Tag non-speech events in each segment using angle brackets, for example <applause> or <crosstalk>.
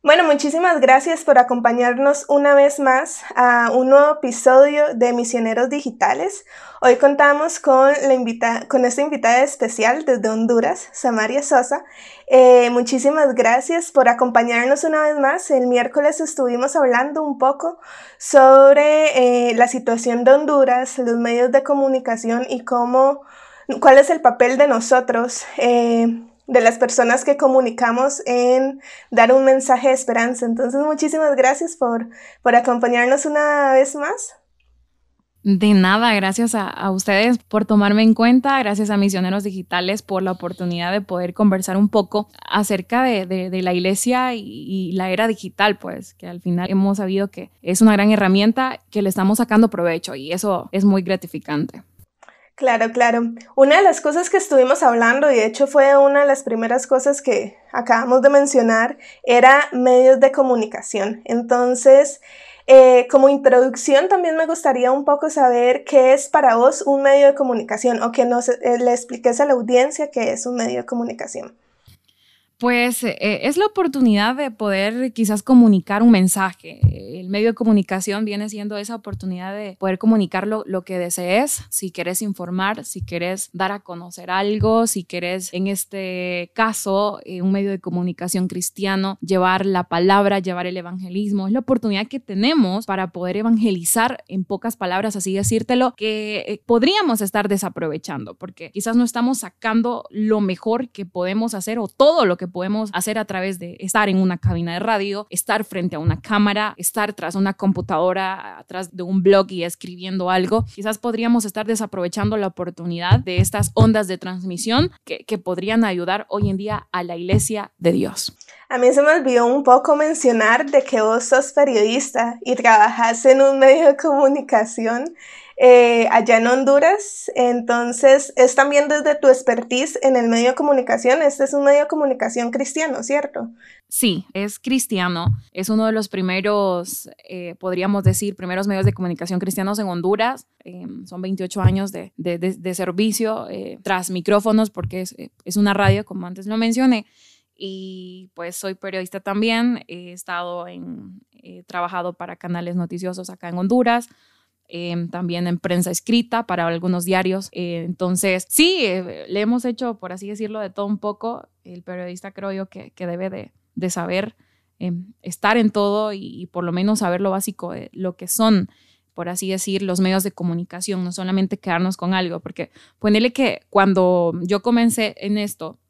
Bueno, muchísimas gracias por acompañarnos una vez más a un nuevo episodio de Misioneros Digitales. Hoy contamos con, la con esta invitada especial desde Honduras, Samaria Sosa. Eh, muchísimas gracias por acompañarnos una vez más. El miércoles estuvimos hablando un poco sobre eh, la situación de Honduras, los medios de comunicación y cómo, cuál es el papel de nosotros. Eh, de las personas que comunicamos en dar un mensaje de esperanza. Entonces, muchísimas gracias por, por acompañarnos una vez más. De nada, gracias a, ustedes por tomarme en cuenta, gracias a Misioneros Digitales por la oportunidad de poder conversar un poco acerca de, la iglesia y, la era digital, pues que al final hemos sabido que es una gran herramienta que le estamos sacando provecho y eso es muy gratificante. Claro, claro. Una de las cosas que estuvimos hablando, y de hecho fue una de las primeras cosas que acabamos de mencionar, era medios de comunicación. Entonces, eh, como introducción, también me gustaría un poco saber qué es para vos un medio de comunicación o que nos, eh, le expliques a la audiencia qué es un medio de comunicación. Pues eh, es la oportunidad de poder quizás comunicar un mensaje. El medio de comunicación viene siendo esa oportunidad de poder comunicar lo, que desees, si quieres informar, si quieres dar a conocer algo, si quieres, en este caso, eh, un medio de comunicación cristiano, llevar la palabra, llevar el evangelismo. Es la oportunidad que tenemos para poder evangelizar en pocas palabras, así decírtelo, que eh, podríamos estar desaprovechando, porque quizás no estamos sacando lo mejor que podemos hacer o todo lo que podemos hacer a través de estar en una cabina de radio, estar frente a una cámara, estar tras una computadora, atrás de un blog y escribiendo algo. Quizás podríamos estar desaprovechando la oportunidad de estas ondas de transmisión que, que podrían ayudar hoy en día a la iglesia de Dios. A mí se me olvidó un poco mencionar de que vos sos periodista y trabajas en un medio de comunicación eh, allá en Honduras. Entonces, es también desde tu expertise en el medio de comunicación. Este es un medio de comunicación cristiano, ¿cierto? Sí, es cristiano. Es uno de los primeros, eh, podríamos decir, primeros medios de comunicación cristianos en Honduras. Eh, son 28 años de, servicio tras micrófonos porque es, es una radio, como antes lo mencioné y pues soy periodista también. He estado en, he trabajado para canales noticiosos acá en Honduras. Em, también en prensa escrita para algunos diarios. Eh, entonces, sí, eh, le hemos hecho, por así decirlo, de todo un poco. El periodista creo yo que, que debe de, de saber em, estar en todo y, por lo menos saber lo básico de lo que son por así decir, los medios de comunicación, no solamente quedarnos con algo, porque ponele que cuando yo comencé en esto,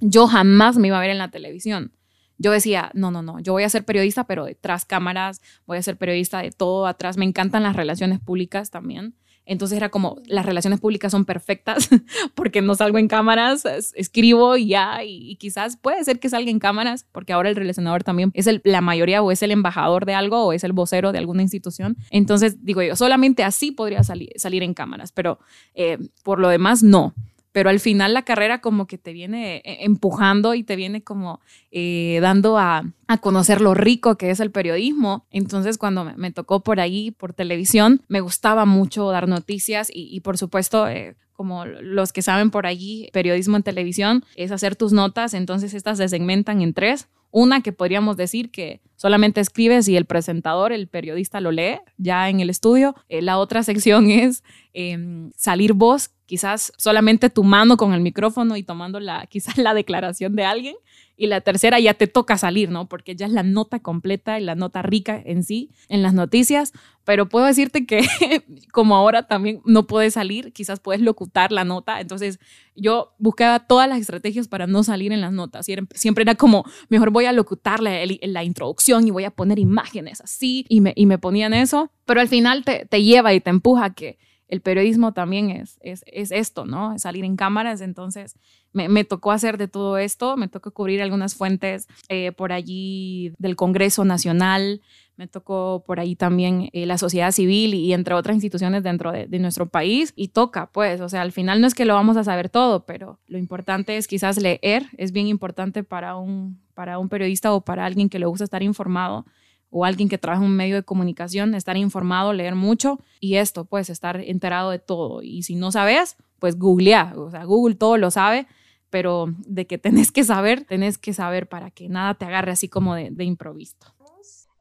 yo jamás me iba a ver en la televisión yo decía, no, no, no, yo voy a ser periodista, pero detrás cámaras, voy a ser periodista de todo atrás. Me encantan las relaciones públicas también. Entonces era como, las relaciones públicas son perfectas <laughs> porque no salgo en cámaras, escribo y ya, y, quizás puede ser que salga en cámaras, porque ahora el relacionador también es la mayoría o es el embajador de algo o es el vocero de alguna institución. Entonces digo yo, solamente así podría salir, salir en cámaras, pero eh, por lo demás no pero al final la carrera como que te viene eh, empujando y te viene como eh, dando a, conocer lo rico que es el periodismo. Entonces cuando me, tocó por ahí, por televisión, me gustaba mucho dar noticias y, por supuesto... Eh, como los que saben por allí, periodismo en televisión, es hacer tus notas, entonces estas se segmentan en tres. Una que podríamos decir que solamente escribes y el presentador, el periodista lo lee ya en el estudio. la otra sección <laughs> es em, salir voz, quizás solamente tu mano con el micrófono y tomando la, <laughs> quizás la declaración de alguien. Y la tercera ya te toca salir, ¿no? Porque ya es la nota completa y la nota rica en sí, en las noticias. Pero puedo decirte que <laughs> como ahora también no puedes salir, quizás puedes locutar la nota. Entonces yo buscaba todas las estrategias para no salir en las notas. Siempre era como, mejor voy a locutar la, la introducción y voy a poner imágenes así. Y me, y me ponían eso. Pero al final te, te lleva y te empuja a que el periodismo también es, es, esto, ¿no? Salir en cámaras. Entonces, me, tocó hacer de todo esto, me tocó cubrir algunas fuentes eh, por allí del Congreso Nacional, me tocó por ahí también eh, la sociedad civil y, entre otras instituciones dentro de, nuestro país. Y toca, pues, o sea, al final no es que lo vamos a saber todo, pero lo importante es quizás leer, es bien importante para un, para un periodista o para alguien que le gusta estar informado o alguien que trabaja en un medio de comunicación, estar informado, leer mucho y esto, pues estar enterado de todo. Y si no sabes, pues googlea, o sea, Google todo lo sabe, pero de que tenés que saber, tenés que saber para que nada te agarre así como de, de improviso.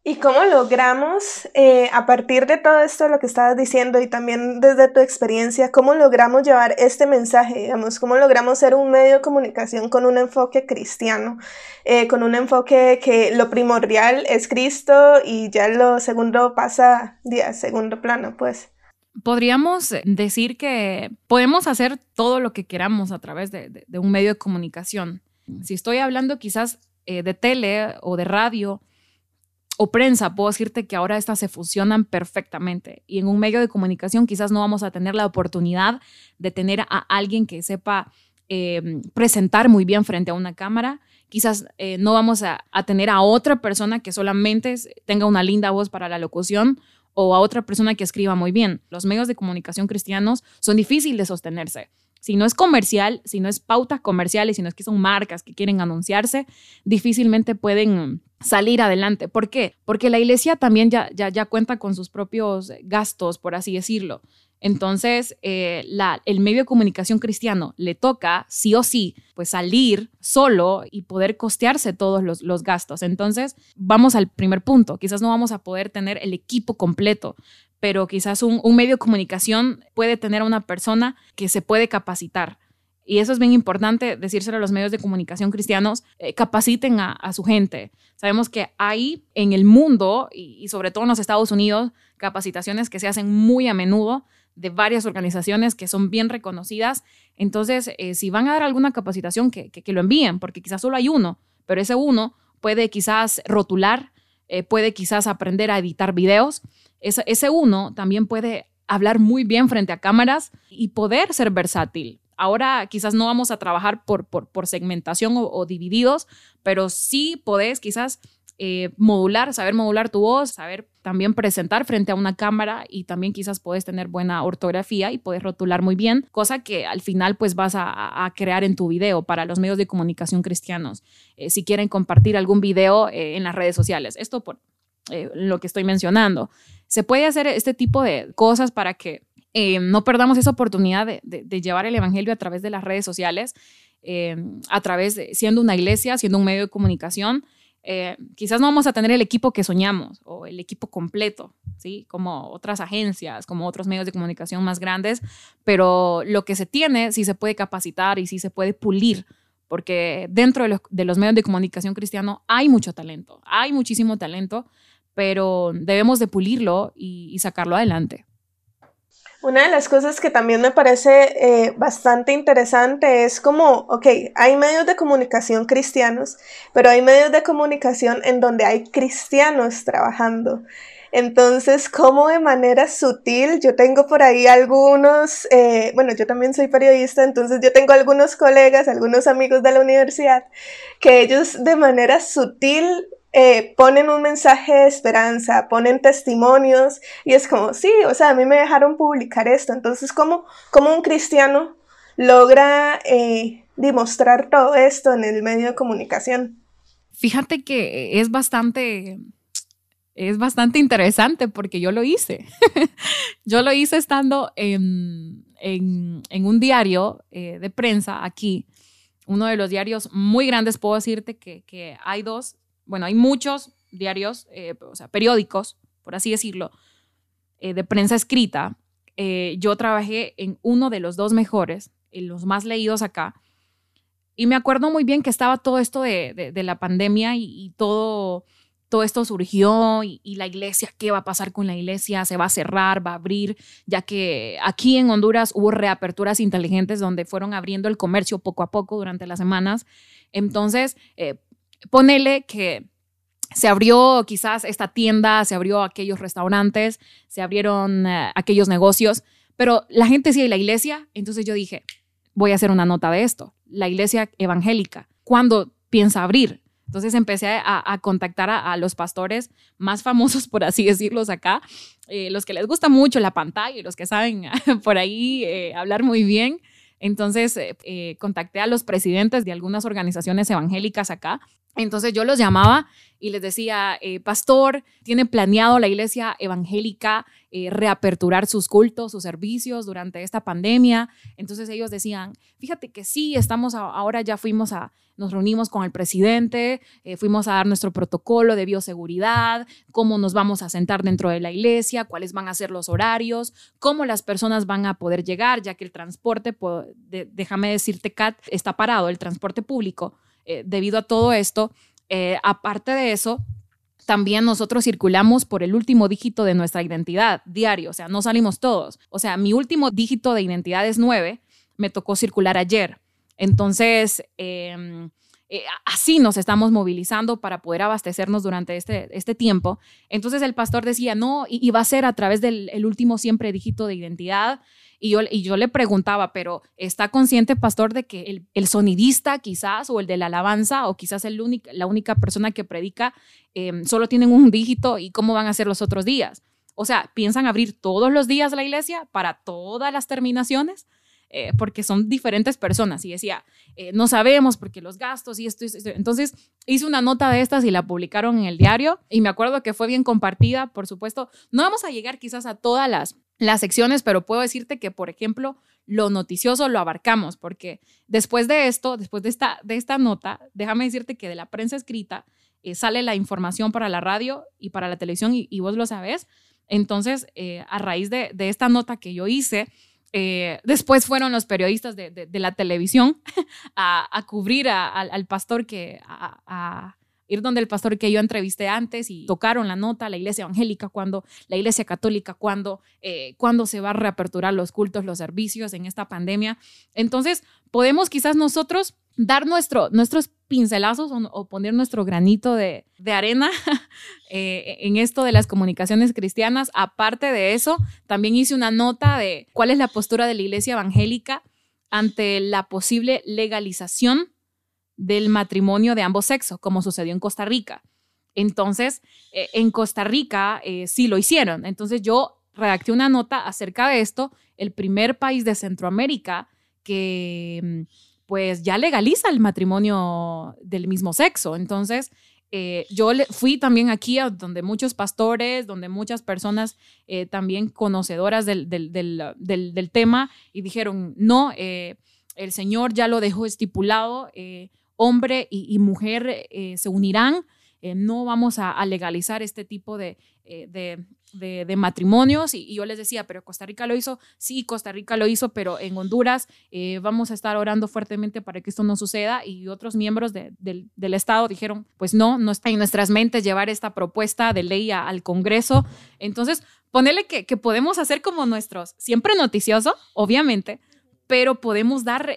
¿Y cómo logramos, eh, a partir de todo esto, lo que estabas diciendo y también desde tu experiencia, cómo logramos llevar este mensaje, digamos, cómo logramos ser un medio de comunicación con un enfoque cristiano, eh, con un enfoque que lo primordial es Cristo y ya lo segundo pasa a segundo plano, pues? Podríamos decir que podemos hacer todo lo que queramos a través de, un medio de comunicación. Si estoy hablando quizás eh, de tele o de radio, o prensa, puedo decirte que ahora estas se fusionan perfectamente. Y en un medio de comunicación quizás no vamos a tener la oportunidad de tener a alguien que sepa em, presentar muy bien frente a una cámara. Quizás eh, no vamos a, tener a otra persona que solamente tenga una linda voz para la locución o a otra persona que escriba muy bien. Los medios de comunicación cristianos son difíciles de sostenerse. Si no es comercial, si no es pautas comerciales, si no es que son marcas que quieren anunciarse, difícilmente pueden salir adelante. ¿Por qué? Porque la iglesia también ya, ya, ya cuenta con sus propios gastos, por así decirlo. Entonces, eh, el medio de comunicación cristiano le toca, sí o sí, pues salir solo y poder costearse todos los, gastos. Entonces, vamos al primer punto. Quizás no vamos a poder tener el equipo completo, pero quizás un, un medio de comunicación puede tener a una persona que se puede capacitar y eso es bien importante decírselo a los medios de comunicación cristianos, eh, capaciten a, su gente. Sabemos que hay en el mundo y, sobre todo en los Estados Unidos capacitaciones que se hacen muy a menudo de varias organizaciones que son bien reconocidas. Entonces, eh, si van a dar alguna capacitación, que, que, lo envíen, porque quizás solo hay uno, pero ese uno puede quizás rotular, eh, puede quizás aprender a editar videos. Ese, ese uno también puede hablar muy bien frente a cámaras y poder ser versátil. Ahora quizás no vamos a trabajar por, por, segmentación o, divididos, pero sí podés quizás eh, modular, saber modular tu voz, saber también presentar frente a una cámara y también quizás puedes tener buena ortografía y puedes rotular muy bien, cosa que al final pues vas a, crear en tu video para los medios de comunicación cristianos. Eh, si quieren compartir algún video eh, en las redes sociales, esto por lo que estoy mencionando. Se puede hacer este tipo de cosas para que eh, no perdamos esa oportunidad de, llevar el Evangelio a través de las redes sociales, eh, a través de siendo una iglesia, siendo un medio de comunicación. Eh, quizás no vamos a tener el equipo que soñamos o el equipo completo, ¿sí? Como otras agencias, como otros medios de comunicación más grandes, pero lo que se tiene sí se puede capacitar y sí se puede pulir, porque dentro de los, medios de comunicación cristiano hay mucho talento, hay muchísimo talento, pero debemos de pulirlo y sacarlo adelante. Una de las cosas que también me parece eh, bastante interesante es como, ok, hay medios de comunicación cristianos, pero hay medios de comunicación en donde hay cristianos trabajando. Entonces, como de manera sutil, yo tengo por ahí algunos, eh, bueno, yo también soy periodista, entonces yo tengo algunos colegas, algunos amigos de la universidad, que ellos de manera sutil eh, ponen un mensaje de esperanza, ponen testimonios y es como, sí, o sea, a mí me dejaron publicar esto. Entonces, ¿cómo, cómo un cristiano logra eh, demostrar todo esto en el medio de comunicación? Fíjate que es bastante, es bastante interesante porque yo lo hice. <laughs> yo lo hice estando en, en, un diario eh, de prensa aquí, uno de los diarios muy grandes, puedo decirte que, que hay dos bueno, hay muchos diarios, eh, o sea, periódicos, por así decirlo, eh, de prensa escrita. Eh, yo trabajé en uno de los dos mejores, en los más leídos acá. Y me acuerdo muy bien que estaba todo esto de, la pandemia y, todo, todo esto surgió y, la iglesia, ¿qué va a pasar con la iglesia? ¿Se va a cerrar? ¿Va a abrir? Ya que aquí en Honduras hubo reaperturas inteligentes donde fueron abriendo el comercio poco a poco durante las semanas. Entonces, ponele que se abrió quizás esta tienda, se abrió aquellos restaurantes, se abrieron eh, aquellos negocios, pero la gente sigue la iglesia, entonces yo dije, voy a hacer una nota de esto. La iglesia evangélica, ¿cuándo piensa abrir? Entonces empecé a, contactar a, los pastores más famosos, por así decirlos acá, eh, los que les gusta mucho la pantalla y los que saben <laughs> por ahí eh, hablar muy bien. Entonces contacté a los presidentes de algunas organizaciones evangélicas acá Entonces yo los llamaba y les decía, eh, pastor, ¿tiene planeado la iglesia evangélica eh, reaperturar sus cultos, sus servicios durante esta pandemia? Entonces ellos decían, fíjate que sí, estamos ahora ya fuimos a, nos reunimos con el presidente, eh, fuimos a dar nuestro protocolo de bioseguridad, cómo nos vamos a sentar dentro de la iglesia, cuáles van a ser los horarios, cómo las personas van a poder llegar, ya que el transporte, déjame decirte, Kat, está parado, el transporte público eh, debido a todo esto. Eh, aparte de eso, también nosotros circulamos por el último dígito de nuestra identidad diario, o sea, no salimos todos. O sea, mi último dígito de identidad es 9, me tocó circular ayer. Entonces, em, eh, así nos estamos movilizando para poder abastecernos durante este, este tiempo. Entonces el pastor decía, no, y, va a ser a través del último siempre dígito de identidad. Y yo, y yo le preguntaba, pero ¿está consciente, pastor, de que el, el sonidista quizás o el de la alabanza o quizás el la única persona que predica em, solo tienen un dígito y cómo van a ser los otros días? O sea, ¿piensan abrir todos los días la iglesia para todas las terminaciones? Eh, porque son diferentes personas. Y decía, eh, no sabemos porque los gastos y esto, y esto. Entonces hice una nota de estas y la publicaron en el diario y me acuerdo que fue bien compartida, por supuesto. No vamos a llegar quizás a todas las las secciones, pero puedo decirte que, por ejemplo, lo noticioso lo abarcamos, porque después de esto, después de esta, de esta nota, déjame decirte que de la prensa escrita eh, sale la información para la radio y para la televisión, y, vos lo sabés. Entonces, eh, a raíz de, esta nota que yo hice, eh, después fueron los periodistas de, la televisión <laughs> a, cubrir al pastor que, a, ir donde el pastor que yo entrevisté antes y tocaron la nota, la iglesia evangélica, cuando la iglesia católica, cuando, eh, cuando se va a reaperturar los cultos, los servicios en esta pandemia. Entonces, podemos quizás nosotros dar nuestro, nuestros pincelazos o, poner nuestro granito de, arena <laughs> eh, en esto de las comunicaciones cristianas. Aparte de eso, también hice una nota de cuál es la postura de la iglesia evangélica ante la posible legalización del matrimonio de ambos sexos, como sucedió en Costa Rica. Entonces, eh, en Costa Rica eh, sí lo hicieron. Entonces yo redacté una nota acerca de esto, el primer país de Centroamérica que pues ya legaliza el matrimonio del mismo sexo. Entonces, eh, yo fui también aquí a donde muchos pastores, donde muchas personas también conocedoras del, del, tema y dijeron, no, el Señor ya lo dejó estipulado, hombre y, mujer eh, se unirán. Eh, no vamos a, legalizar este tipo de, eh, de, matrimonios. Y, yo les decía, pero Costa Rica lo hizo. Sí, Costa Rica lo hizo, pero en Honduras vamos a estar orando fuertemente para que esto no suceda. Y otros miembros del, del, Estado dijeron, pues no, no está en nuestras mentes llevar esta propuesta de ley al Congreso. Entonces, ponele que, podemos hacer como nuestros, siempre noticioso, obviamente, pero podemos dar,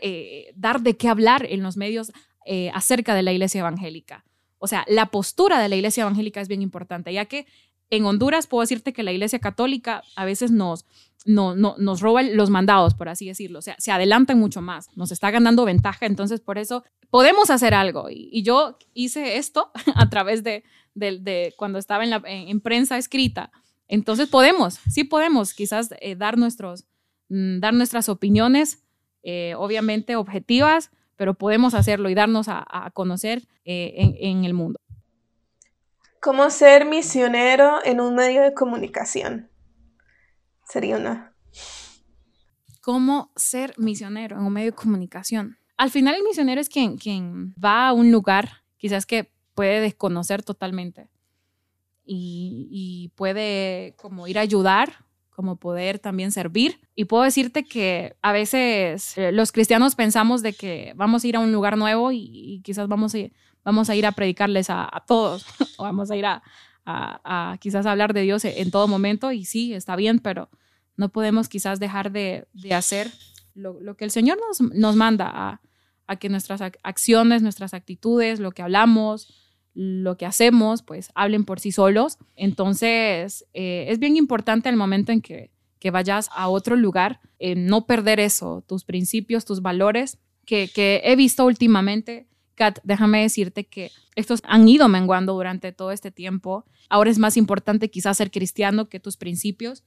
dar de qué hablar en los medios eh, acerca de la iglesia evangélica. O sea, la postura de la iglesia evangélica es bien importante, ya que en Honduras puedo decirte que la iglesia católica a veces nos, no, no, nos roba los mandados, por así decirlo. O sea, se adelantan mucho más, nos está ganando ventaja, entonces por eso podemos hacer algo. Y, yo hice esto <laughs> a través de, de, cuando estaba en, prensa escrita. Entonces podemos, sí podemos quizás eh, dar, nuestros, mm, dar nuestras opiniones, eh, obviamente objetivas, pero podemos hacerlo y darnos a, conocer eh, en, el mundo. ¿Cómo ser misionero en un medio de comunicación? Sería una. ¿Cómo ser misionero en un medio de comunicación? Al final el misionero es quien, quien va a un lugar quizás que puede desconocer totalmente y, y puede como ir a ayudar como poder también servir. Y puedo decirte que a veces eh, los cristianos pensamos de que vamos a ir a un lugar nuevo y, quizás vamos a, vamos a ir a predicarles a, todos <laughs> o vamos a ir a, a, quizás hablar de Dios en todo momento y sí, está bien, pero no podemos quizás dejar de, de hacer lo, que el Señor nos, nos manda a que nuestras acciones, nuestras actitudes, lo que hablamos, lo que hacemos, pues hablen por sí solos. Entonces, eh, es bien importante el momento en que, que vayas a otro lugar, no perder eso, tus principios, tus valores, que, que he visto últimamente. Kat, déjame decirte que estos han ido menguando durante todo este tiempo. Ahora es más importante quizás ser cristiano que tus principios,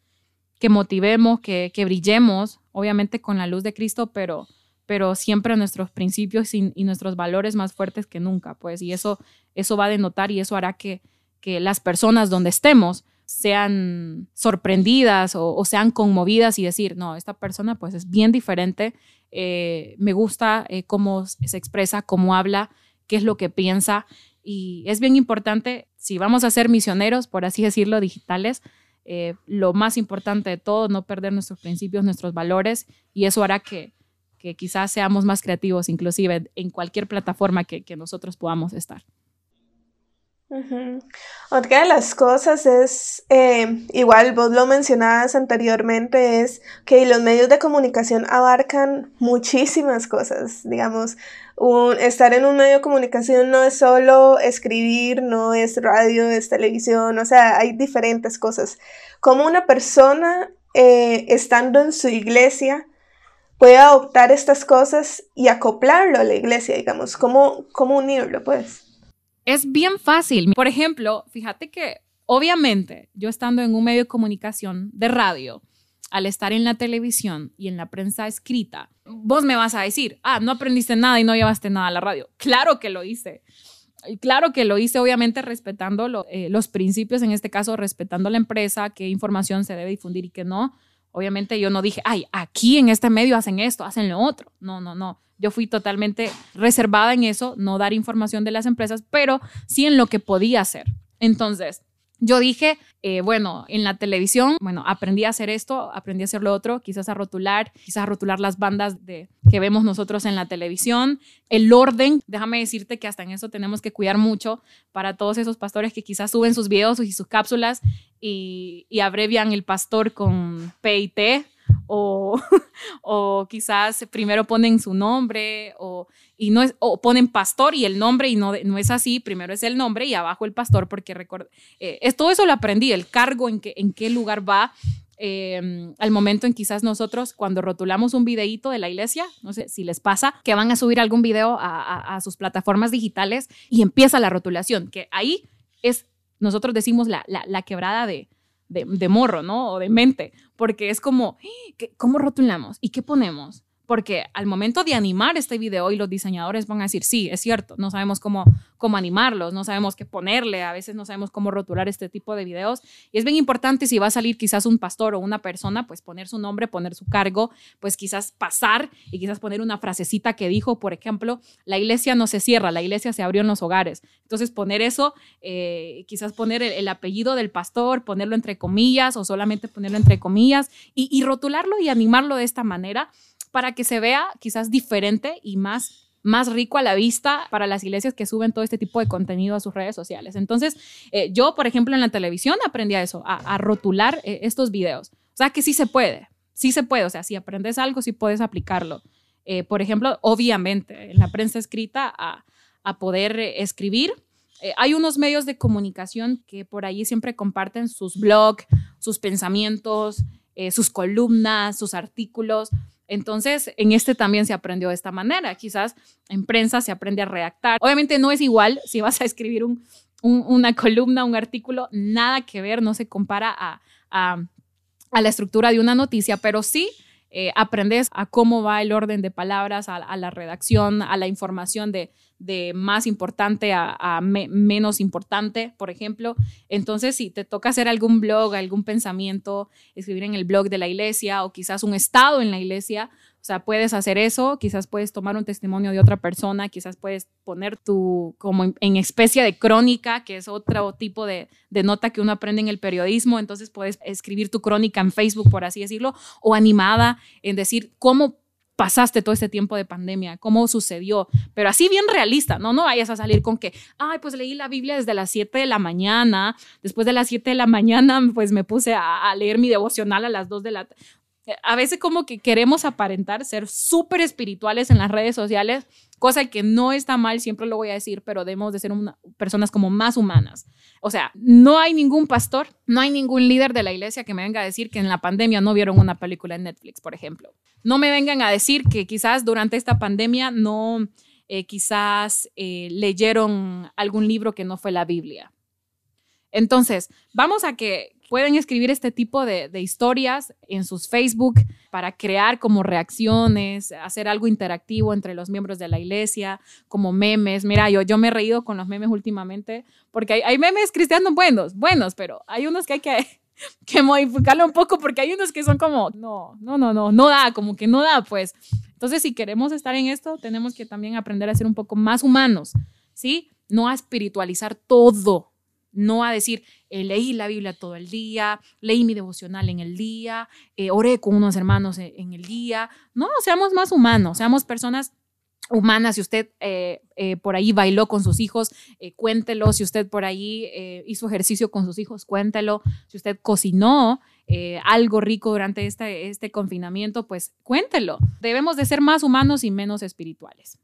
que motivemos, que, que brillemos, obviamente con la luz de Cristo, pero pero siempre nuestros principios y, nuestros valores más fuertes que nunca, pues, y eso, eso va a denotar y eso hará que, que las personas donde estemos sean sorprendidas o, sean conmovidas y decir, no, esta persona pues es bien diferente, eh, me gusta eh, cómo se expresa, cómo habla, qué es lo que piensa. Y es bien importante, si vamos a ser misioneros, por así decirlo, digitales, eh, lo más importante de todo, no perder nuestros principios, nuestros valores, y eso hará que, quizás seamos más creativos, inclusive en cualquier plataforma que nosotros podamos estar. Otra de las cosas es, eh, igual vos lo mencionabas anteriormente, es que los medios de comunicación abarcan muchísimas cosas. Digamos, estar en un medio de comunicación no es solo escribir, no es radio, es televisión, o sea, hay diferentes cosas. Como una persona eh, estando en su iglesia puede adoptar estas cosas y acoplarlo a la iglesia, digamos, ¿cómo, cómo unirlo, pues? Es bien fácil. Por ejemplo, fíjate que obviamente yo estando en un medio de comunicación de radio, al estar en la televisión y en la prensa escrita, vos me vas a decir, ah, no aprendiste nada y no llevaste nada a la radio. Claro que lo hice. Claro que lo hice, obviamente, respetando eh, los principios, en este caso, respetando la empresa, qué información se debe difundir y qué no. Obviamente yo no dije, ay, aquí en este medio hacen esto, hacen lo otro. No, no, no. Yo fui totalmente reservada en eso, no dar información de las empresas, pero sí en lo que podía hacer. Entonces, yo dije, eh, bueno, en la televisión, bueno, aprendí a hacer esto, aprendí a hacer lo otro, quizás a rotular, quizás a rotular las bandas de, que vemos nosotros en la televisión, el orden, déjame decirte que hasta en eso tenemos que cuidar mucho para todos esos pastores que quizás suben sus videos y sus cápsulas y, y abrevian el pastor con P y T, o, <laughs> o quizás primero ponen su nombre o, y no es, o ponen pastor y el nombre y no, no es así, primero es el nombre y abajo el pastor porque record, eh, es, todo eso lo aprendí, el cargo en, que, en qué lugar va. Em, al momento en quizás nosotros cuando rotulamos un videíto de la iglesia, no sé si les pasa, que van a subir algún video a, a sus plataformas digitales y empieza la rotulación, que ahí es, nosotros decimos la, la, la quebrada de, de, de, morro, ¿no? O de mente, porque es como, ¿cómo rotulamos? ¿Y qué ponemos? Porque al momento de animar este video y los diseñadores van a decir, sí, es cierto, no sabemos cómo, cómo animarlos, no sabemos qué ponerle, a veces no sabemos cómo rotular este tipo de videos. Y es bien importante si va a salir quizás un pastor o una persona, pues poner su nombre, poner su cargo, pues quizás pasar y quizás poner una frasecita que dijo, por ejemplo, la iglesia no se cierra, la iglesia se abrió en los hogares. Entonces poner eso, eh, quizás poner el, apellido del pastor, ponerlo entre comillas o solamente ponerlo entre comillas y rotularlo y animarlo de esta manera para que se vea quizás diferente y más más rico a la vista para las iglesias que suben todo este tipo de contenido a sus redes sociales. Entonces, eh, yo, por ejemplo, en la televisión aprendí a eso, a, rotular eh, estos videos. O sea, que sí se puede, sí se puede. O sea, si aprendes algo, sí puedes aplicarlo. Eh, por ejemplo, obviamente, en la prensa escrita, a, a poder escribir. hay unos medios de comunicación que por ahí siempre comparten sus blogs, sus pensamientos, sus columnas, sus artículos. Entonces, en este también se aprendió de esta manera. Quizás en prensa se aprende a redactar. Obviamente no es igual si vas a escribir una columna, un artículo, nada que ver, no se compara a, la estructura de una noticia, pero sí eh, aprendes a cómo va el orden de palabras, a, la redacción, a la información de, más importante a, menos importante, por ejemplo. Entonces, si te toca hacer algún blog, algún pensamiento, escribir en el blog de la iglesia o quizás un estado en la iglesia, o sea, puedes hacer eso, quizás puedes tomar un testimonio de otra persona, quizás puedes poner tu, como en, especie de crónica, que es otro tipo de, de, nota que uno aprende en el periodismo, entonces puedes escribir tu crónica en Facebook, por así decirlo, o animada en decir cómo pasaste todo este tiempo de pandemia, cómo sucedió, pero así bien realista, ¿no? No vayas a salir con que, ay, pues leí la Biblia desde las 7 de la mañana, después de las 7 de la mañana, pues me puse a, leer mi devocional a las 2 de la a veces como que queremos aparentar ser súper espirituales en las redes sociales, cosa que no está mal, siempre lo voy a decir, pero debemos de ser personas como más humanas. O sea, no hay ningún pastor, no hay ningún líder de la iglesia que me venga a decir que en la pandemia no vieron una película en Netflix, por ejemplo. No me vengan a decir que quizás durante esta pandemia no, eh, quizás eh, leyeron algún libro que no fue la Biblia. Entonces, vamos a que pueden escribir este tipo de, historias en sus Facebook para crear como reacciones, hacer algo interactivo entre los miembros de la iglesia, como memes. Mira, yo, yo me he reído con los memes últimamente, porque hay, hay memes cristianos buenos, buenos, pero hay unos que hay que, <laughs> que modificarlo un poco, porque hay unos que son como, no, no, no, no, no da, como que no da, pues. Entonces, si queremos estar en esto, tenemos que también aprender a ser un poco más humanos, ¿sí? No a espiritualizar todo, no a decir, eh, leí la Biblia todo el día, leí mi devocional en el día, eh, oré con unos hermanos en, en, el día. No, seamos más humanos, seamos personas humanas. Si usted eh, por ahí bailó con sus hijos, cuéntelo. Si usted por ahí hizo ejercicio con sus hijos, cuéntelo. Si usted cocinó algo rico durante este, este confinamiento, pues cuéntelo. Debemos de ser más humanos y menos espirituales.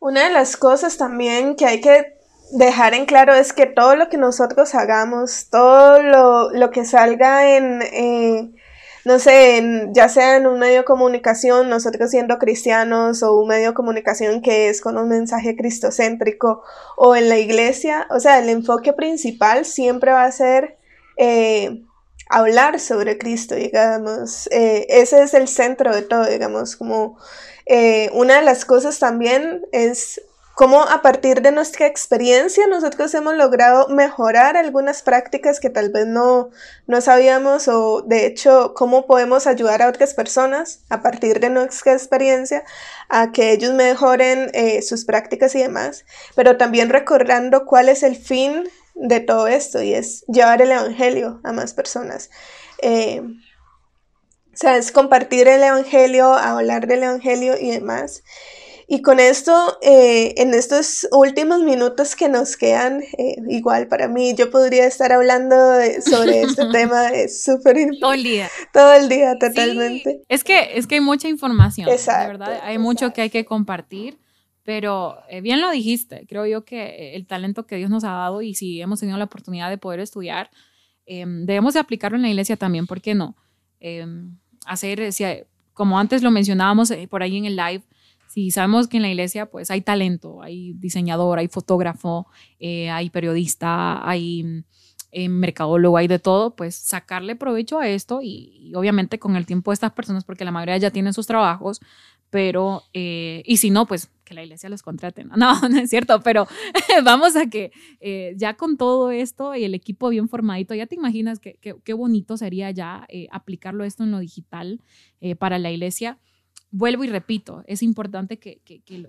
Una de las cosas también que hay que dejar en claro es que todo lo que nosotros hagamos, todo lo, que salga en, eh, no sé, ya sea en un medio de comunicación, nosotros siendo cristianos, o un medio de comunicación que es con un mensaje cristocéntrico, o en la iglesia, o sea, el enfoque principal siempre va a ser eh, hablar sobre Cristo, digamos. Eh, ese es el centro de todo, digamos, como una de las cosas también es cómo a partir de nuestra experiencia nosotros hemos logrado mejorar algunas prácticas que tal vez no, no sabíamos o de hecho cómo podemos ayudar a otras personas a partir de nuestra experiencia a que ellos mejoren eh, sus prácticas y demás, pero también recordando cuál es el fin de todo esto y es llevar el Evangelio a más personas. Eh, o sea, es compartir el Evangelio, hablar del Evangelio y demás. Y con esto, eh, en estos últimos minutos que nos quedan, eh, igual para mí, yo podría estar hablando sobre este <laughs> tema súper Todo el día. Todo el día, totalmente. Es, que, es que hay mucha información, exacto, verdad. Hay mucho que hay que compartir, pero eh, bien lo dijiste, creo yo que el talento que Dios nos ha dado y si hemos tenido la oportunidad de poder estudiar, em, debemos de aplicarlo en la iglesia también, ¿por qué no? Em, hacer, como antes lo mencionábamos por ahí en el live, si sabemos que en la iglesia pues hay talento, hay diseñador, hay fotógrafo, eh, hay periodista, hay eh, mercadólogo, hay de todo, pues sacarle provecho a esto y, obviamente con el tiempo de estas personas, porque la mayoría ya tienen sus trabajos, pero, eh, y si no, pues que la iglesia los contrate. No, <laughs> no, es cierto, pero <laughs> vamos a que ya con todo esto y el equipo bien formadito, ya te imaginas qué bonito sería ya aplicarlo esto en lo digital para la iglesia vuelvo y repito, es importante que,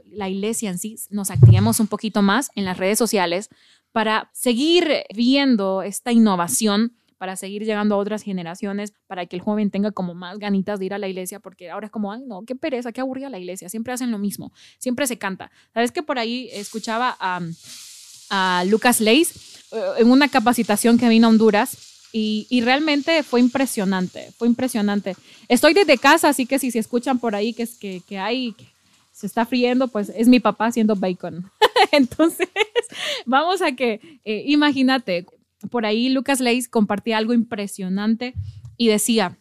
la iglesia en sí nos activemos un poquito más en las redes sociales para seguir viendo esta innovación para seguir llegando a otras generaciones, para que el joven tenga como más ganitas de ir a la iglesia, porque ahora es como, ay, no, qué pereza, qué aburrida la iglesia, siempre hacen lo mismo, siempre se canta. ¿Sabes que por ahí escuchaba a, a Lucas Leis eh, en una capacitación que vino a Honduras? Y, realmente fue impresionante, fue impresionante. Estoy desde casa, así que si se escuchan por ahí que, es, que, que hay, se está friendo, pues es mi papá haciendo bacon. <laughs> Entonces, vamos a que, eh, imagínate, por ahí Lucas Leis compartía algo impresionante y decía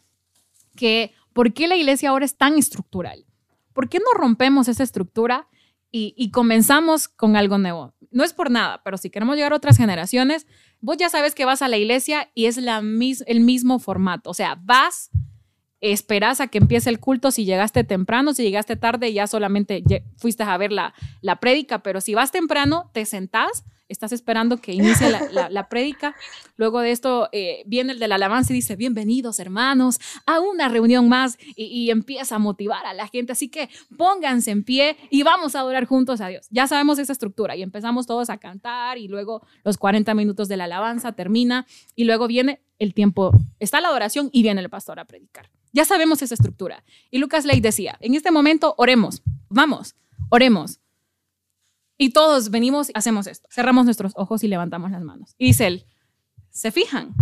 que, ¿por qué la iglesia ahora es tan estructural? ¿Por qué no rompemos esa estructura y, y comenzamos con algo nuevo? No es por nada, pero si queremos llegar a otras generaciones, vos ya sabes que vas a la iglesia y es la el mismo formato. O sea, vas, esperas a que empiece el culto si llegaste temprano, si llegaste tarde ya solamente fuiste a ver la, la prédica, pero si vas temprano, te sentás estás esperando que inicie la, la, prédica. Luego de esto eh, viene el de la alabanza y dice, bienvenidos hermanos a una reunión más y, empieza a motivar a la gente. Así que pónganse en pie y vamos a adorar juntos a Dios. Ya sabemos esa estructura y empezamos todos a cantar y luego los 40 minutos de la alabanza termina y luego viene el tiempo, está la adoración y viene el pastor a predicar. Ya sabemos esa estructura. Y Lucas Ley decía, en este momento oremos, vamos, oremos. Y todos venimos y hacemos esto. Cerramos nuestros ojos y levantamos las manos. Y dice él, ¿se fijan?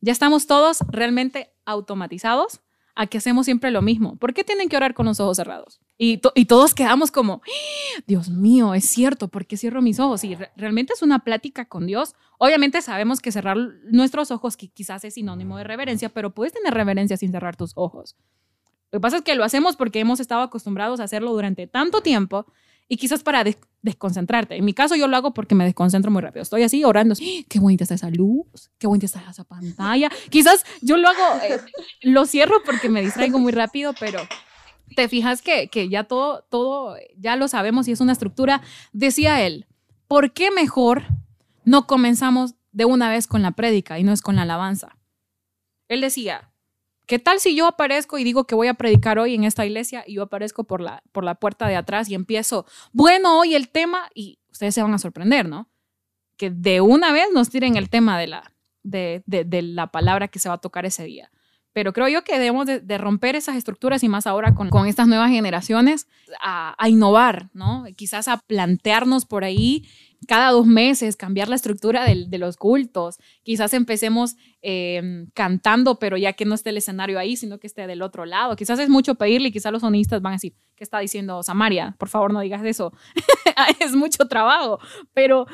Ya estamos todos realmente automatizados a que hacemos siempre lo mismo. ¿Por qué tienen que orar con los ojos cerrados? Y, todos quedamos como, ¡Ah! Dios mío, es cierto, ¿por qué cierro mis ojos? Y realmente es una plática con Dios. Obviamente sabemos que cerrar nuestros ojos quizás es sinónimo de reverencia, pero puedes tener reverencia sin cerrar tus ojos. Lo que pasa es que lo hacemos porque hemos estado acostumbrados a hacerlo durante tanto tiempo y quizás para desconcentrarte. En mi caso yo lo hago porque me desconcentro muy rápido. Estoy así orando, ¡Ah! qué bonita está esa luz, qué bonita está esa pantalla. Quizás yo lo hago, eh, lo cierro porque me distraigo muy rápido, pero te fijas que, que ya todo, todo, ya lo sabemos y es una estructura. Decía él, ¿por qué mejor no comenzamos de una vez con la prédica y no es con la alabanza? Él decía, ¿Qué tal si yo aparezco y digo que voy a predicar hoy en esta iglesia y yo aparezco por la, por la puerta de atrás y empiezo, bueno, hoy el tema, y ustedes se van a sorprender, ¿no? Que de una vez nos tiren el tema de la, de, de, la palabra que se va a tocar ese día. Pero creo yo que debemos de, romper esas estructuras y más ahora con, con estas nuevas generaciones a, a, innovar, ¿no? Quizás a plantearnos por ahí cada dos meses, cambiar la estructura de, los cultos. Quizás empecemos em, cantando, pero ya que no esté el escenario ahí, sino que esté del otro lado. Quizás es mucho pedirle y quizás los sonistas van a decir, ¿qué está diciendo Samaria? Por favor, no digas eso. <laughs> es mucho trabajo. Pero,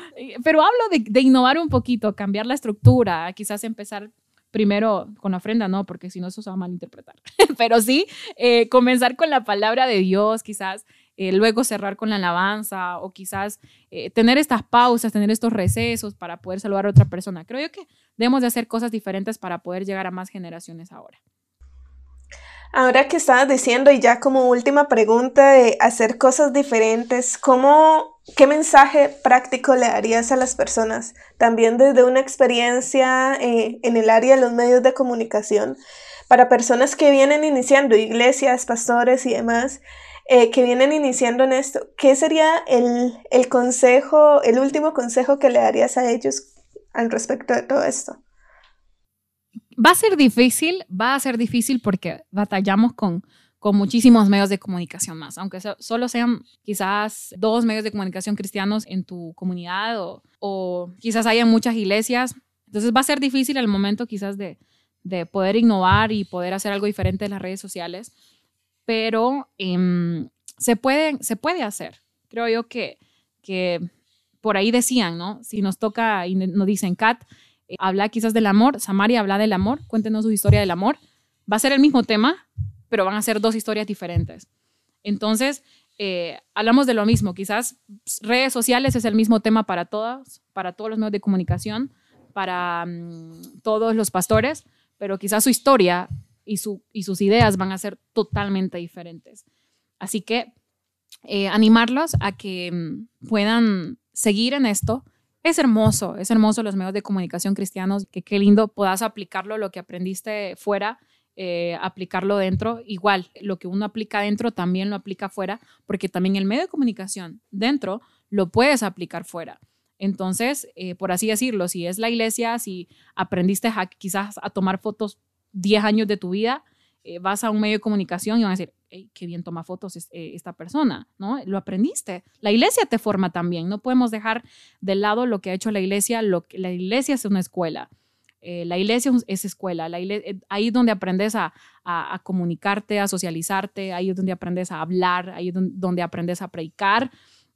pero hablo de, innovar un poquito, cambiar la estructura, quizás empezar primero con la ofrenda, no, porque si no eso se va a malinterpretar. <laughs> Pero sí, eh, comenzar con la palabra de Dios, quizás eh, luego cerrar con la alabanza o quizás eh, tener estas pausas, tener estos recesos para poder saludar a otra persona. Creo yo que debemos de hacer cosas diferentes para poder llegar a más generaciones ahora. Ahora que estabas diciendo, y ya como última pregunta de hacer cosas diferentes, ¿cómo, ¿qué mensaje práctico le darías a las personas? También desde una experiencia eh, en el área de los medios de comunicación, para personas que vienen iniciando, iglesias, pastores y demás, eh, que vienen iniciando en esto, ¿qué sería el, el, consejo, el último consejo que le darías a ellos al respecto de todo esto? Va a ser difícil, va a ser difícil porque batallamos con, con muchísimos medios de comunicación más, aunque solo sean quizás dos medios de comunicación cristianos en tu comunidad o, o quizás haya muchas iglesias. Entonces va a ser difícil el momento quizás de, de poder innovar y poder hacer algo diferente en las redes sociales pero em, se, puede, se puede hacer. Creo yo que, que por ahí decían, ¿no? Si nos toca y nos dicen, Kat, eh, habla quizás del amor, Samaria habla del amor, cuéntenos su historia del amor. Va a ser el mismo tema, pero van a ser dos historias diferentes. Entonces, eh, hablamos de lo mismo, quizás redes sociales es el mismo tema para todas, para todos los medios de comunicación, para mm, todos los pastores, pero quizás su historia y, sus ideas van a ser totalmente diferentes. Así que eh, animarlos a que mm, puedan seguir en esto. Es hermoso, es hermoso los medios de comunicación cristianos, que qué lindo puedas aplicarlo, lo que aprendiste fuera, eh, aplicarlo dentro. Igual, lo que uno aplica dentro también lo aplica fuera, porque también el medio de comunicación dentro lo puedes aplicar fuera. Entonces, eh, por así decirlo, si es la iglesia, si aprendiste quizás a tomar fotos 10 años de tu vida, eh, vas a un medio de comunicación y van a decir, qué bien toma fotos eh, esta persona, ¿no? Lo aprendiste. La iglesia te forma también. No podemos dejar de lado lo que ha hecho la iglesia. Lo que, la iglesia es una escuela. Eh, la iglesia es escuela. La ahí es donde aprendes a, a, comunicarte, a socializarte. Ahí es donde aprendes a hablar. Ahí es donde, aprendes a predicar.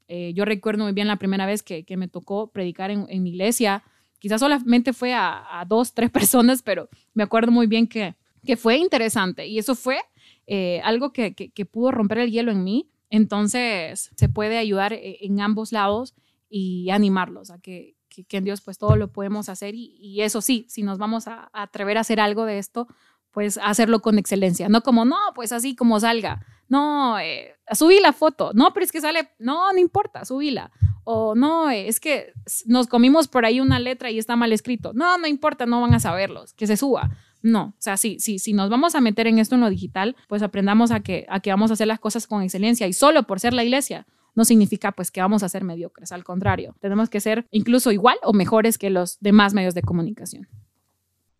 yo recuerdo muy bien la primera vez que, que me tocó predicar en, en mi iglesia Quizás solamente fue a, dos, tres <laughs> personas, pero me acuerdo muy bien que, que fue interesante. Y eso fue eh, algo que, que, pudo romper el hielo en mí. Entonces se puede ayudar eh, en ambos lados y animarlos a que, que, en Dios pues todo lo podemos hacer. Y, y eso sí, si nos vamos a, atrever a hacer algo de esto, pues hacerlo con excelencia, no como, no, pues así como salga, no, eh, subí la foto, no, pero es que sale, no, no importa, subíla o no, es que nos comimos por ahí una letra y está mal escrito. No, no importa, no van a saberlos, que se suba. No, o sea, sí, sí, si nos vamos a meter en esto en lo digital, pues aprendamos a que, a que vamos a hacer las cosas con excelencia y solo por ser la iglesia no significa pues que vamos a ser mediocres, al contrario, tenemos que ser incluso igual o mejores que los demás medios de comunicación.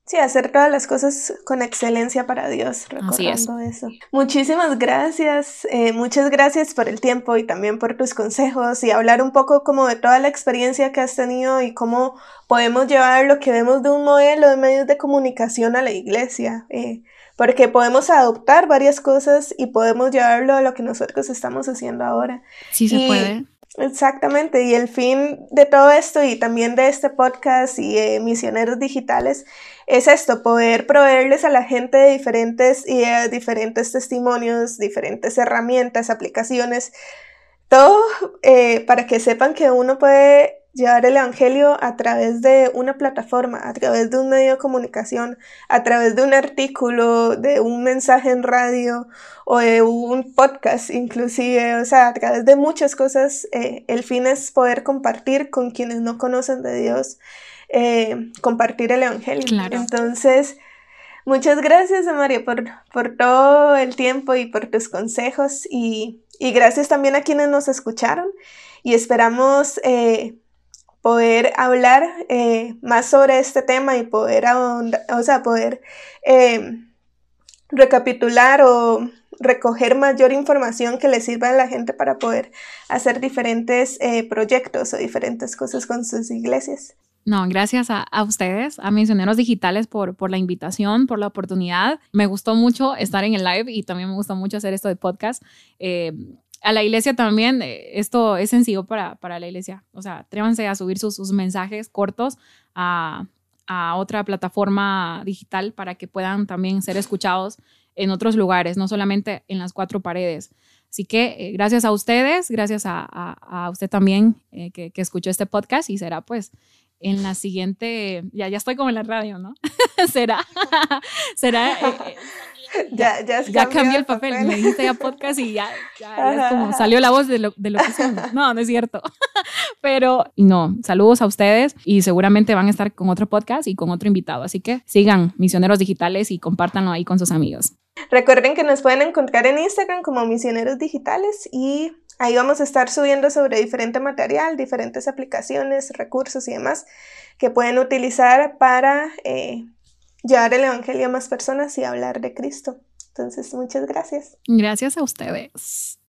Sí, hacer todas las cosas con excelencia para Dios, recordando eso. Muchísimas gracias, eh, muchas gracias por el tiempo y también por tus consejos y hablar un poco como de toda la experiencia que has tenido y cómo podemos llevar lo que vemos de un modelo de medios de comunicación a la iglesia. Eh, porque podemos adoptar varias cosas y podemos llevarlo a lo que nosotros estamos haciendo ahora. Sí se puede. Exactamente, y el fin de todo esto y también de este podcast y de Misioneros Digitales es esto, poder proveerles a la gente diferentes ideas, diferentes testimonios, diferentes herramientas, aplicaciones todo eh, para que sepan que uno puede llevar el Evangelio a través de una plataforma, a través de un medio de comunicación, a través de un artículo, de un mensaje en radio o de un podcast inclusive, o sea, a través de muchas cosas. Eh, el fin es poder compartir con quienes no conocen de Dios, eh, compartir el Evangelio. Entonces, muchas gracias, María, por, por todo el tiempo y por tus consejos y, y gracias también a quienes nos escucharon y esperamos... Eh, poder hablar eh, más sobre este tema y poder, o sea, poder eh, recapitular o recoger mayor información que le sirva a la gente para poder hacer diferentes eh, proyectos o diferentes cosas con sus iglesias. No, gracias a, ustedes, a Misioneros Digitales, por, por la invitación, por la oportunidad. Me gustó mucho estar en el live y también me gustó mucho hacer esto de podcast a la iglesia también, eh, esto es sencillo para, para la iglesia. O sea, atrévanse a subir sus, sus mensajes cortos a, a, otra plataforma digital para que puedan también ser escuchados en otros lugares, no solamente en las cuatro paredes. Así que eh, gracias a ustedes, gracias a, a, usted también eh, que, que, escuchó este podcast y será pues en la siguiente, ya, ya estoy como en la radio, ¿no? <laughs> será, <laughs> será <laughs> ya, ya, ya cambió el papel. Me dijiste ya podcast y ya, ya, es como salió la voz de lo, de lo que son. No, no es cierto. Pero no, saludos a ustedes y seguramente van a estar con otro podcast y con otro invitado. Así que sigan Misioneros Digitales y compártanlo ahí con sus amigos. Recuerden que nos pueden encontrar en Instagram como Misioneros Digitales y ahí vamos a estar subiendo sobre diferente material, diferentes aplicaciones, recursos y demás que pueden utilizar para eh, llevar el Evangelio a más personas y hablar de Cristo. Entonces, muchas gracias. Gracias a ustedes.